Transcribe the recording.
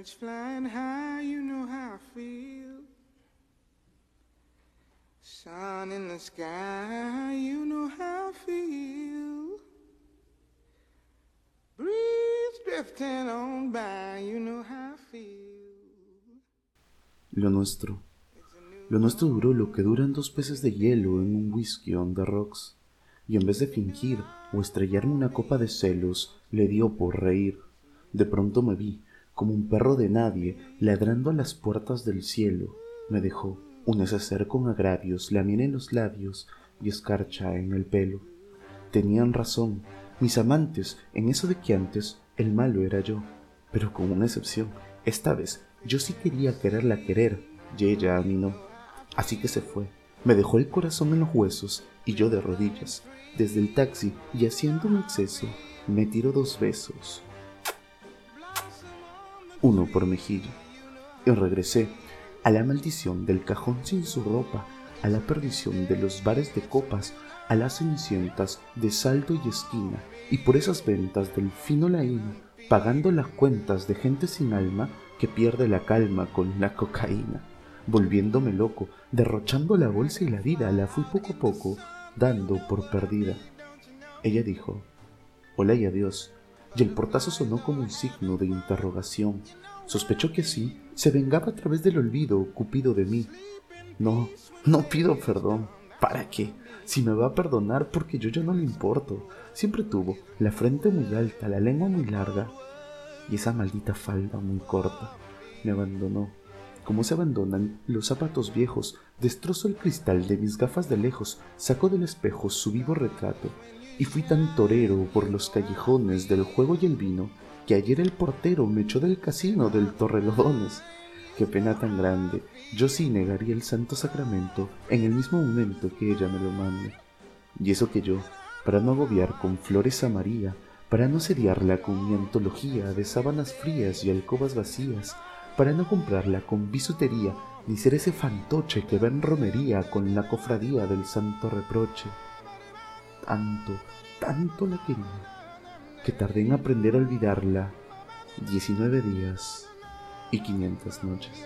Birds flying high, you know how I feel. Sun in the sky, you know how I feel. Breeze drifting on by, you know how I feel. Lo nuestro. Lo nuestro duró lo que duran dos peces de hielo en un whisky on the rocks, y en vez de fingir o estrellarme una copa de celos, le dio por reír. De pronto me vi, como un perro de nadie, ladrando a las puertas del cielo. Me dejó un neceser con agravios, lamina en los labios y escarcha en el pelo. Tenían razón, mis amantes, en eso de que antes el malo era yo, pero con una excepción. Esta vez yo sí quería quererla querer, y ella a mí no. Así que se fue, me dejó el corazón en los huesos y yo de rodillas, desde el taxi y haciendo un exceso, me tiró dos besos. Uno por mejilla. Y regresé a la maldición del cajón sin su ropa, a la perdición de los bares de copas, a las cenicientas de saldo y esquina, y por esas ventas del fino laíno, pagando las cuentas de gente sin alma que pierde la calma con la cocaína, volviéndome loco, derrochando la bolsa y la vida, la fui poco a poco dando por perdida. Ella dijo, hola y adiós, y el portazo sonó como un signo de interrogación. Sospechó que así se vengaba a través del olvido Cupido de mí. No, no pido perdón. ¿Para qué? Si me va a perdonar porque yo ya no le importo. Siempre tuvo la frente muy alta, la lengua muy larga y esa maldita falda muy corta. Me abandonó. Como se abandonan los zapatos viejos, destrozó el cristal de mis gafas de lejos, sacó del espejo su vivo retrato y fui tan torero por los callejones del juego y el vino que ayer el portero me echó del casino del Torrelodones. Qué pena tan grande. Yo sí negaría el santo sacramento en el mismo momento que ella me lo mande. Y eso que yo, para no agobiar con flores a María, para no sediarla con mi antología de sábanas frías y alcobas vacías, para no comprarla con bisutería, ni ser ese fantoche que va en romería con la cofradía del santo reproche. Tanto, tanto la quería, que tardé en aprender a olvidarla diecinueve días y quinientas noches.